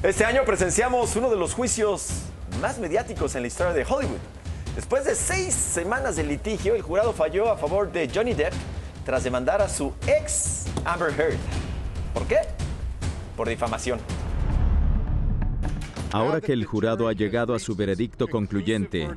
Este año presenciamos uno de los juicios más mediáticos en la historia de Hollywood. Después de seis semanas de litigio, el jurado falló a favor de Johnny Depp tras demandar a su ex Amber Heard. ¿Por qué? Por difamación. Ahora que el jurado ha llegado a su veredicto concluyente,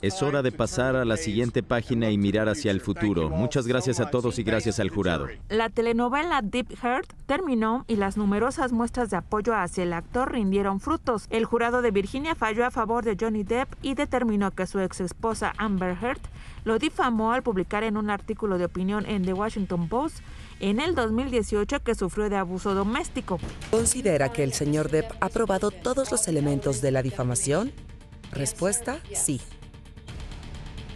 es hora de pasar a la siguiente página y mirar hacia el futuro. Muchas gracias a todos y gracias al jurado. La telenovela Deep Heart terminó y las numerosas muestras de apoyo hacia el actor rindieron frutos. El jurado de Virginia falló a favor de Johnny Depp y determinó que su ex esposa Amber Heard lo difamó al publicar en un artículo de opinión en The Washington Post en el 2018 que sufrió de abuso doméstico. ¿Considera que el señor Depp ha probado todos los elementos de la difamación? Respuesta, sí.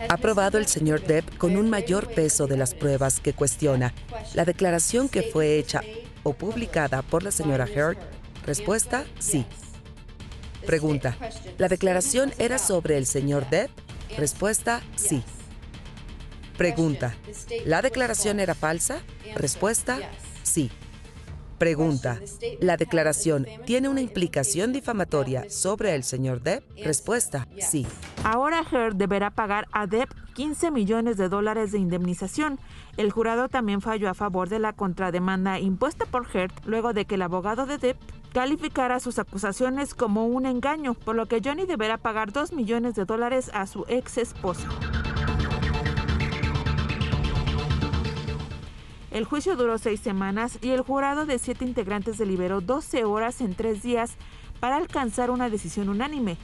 ¿Ha probado el señor Depp con un mayor peso de las pruebas que cuestiona la declaración que fue hecha o publicada por la señora Heard? Respuesta, sí. Pregunta, ¿la declaración era sobre el señor Depp? Respuesta, sí. Pregunta, ¿la declaración era falsa? Respuesta, sí. Pregunta, ¿la declaración tiene una implicación difamatoria sobre el señor Depp? Respuesta, sí. Ahora Heard deberá pagar a Depp 15 millones de dólares de indemnización. El jurado también falló a favor de la contrademanda impuesta por Heard luego de que el abogado de Depp calificara sus acusaciones como un engaño, por lo que Johnny deberá pagar 2 millones de dólares a su ex esposa. El juicio duró seis semanas y el jurado de siete integrantes deliberó 12 horas en tres días para alcanzar una decisión unánime.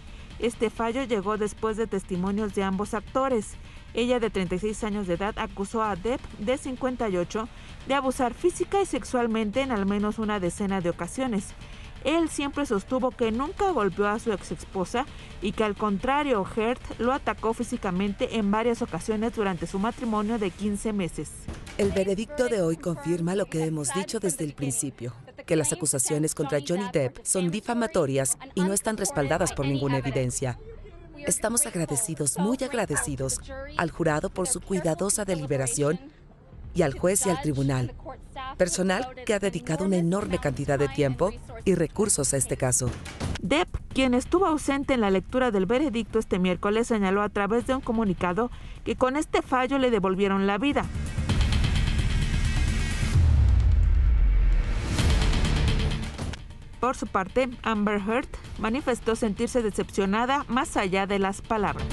Este fallo llegó después de testimonios de ambos actores. Ella, de 36 años de edad, acusó a Depp, de 58, de abusar física y sexualmente en al menos una decena de ocasiones. Él siempre sostuvo que nunca golpeó a su ex esposa y que al contrario, Heard lo atacó físicamente en varias ocasiones durante su matrimonio de 15 meses. El veredicto de hoy confirma lo que hemos dicho desde el principio, que las acusaciones contra Johnny Depp son difamatorias y no están respaldadas por ninguna evidencia. Estamos agradecidos, muy agradecidos, al jurado por su cuidadosa deliberación y al juez y al tribunal, personal que ha dedicado una enorme cantidad de tiempo y recursos a este caso. Depp, quien estuvo ausente en la lectura del veredicto este miércoles, señaló a través de un comunicado que con este fallo le devolvieron la vida. Por su parte, Amber Heard manifestó sentirse decepcionada más allá de las palabras.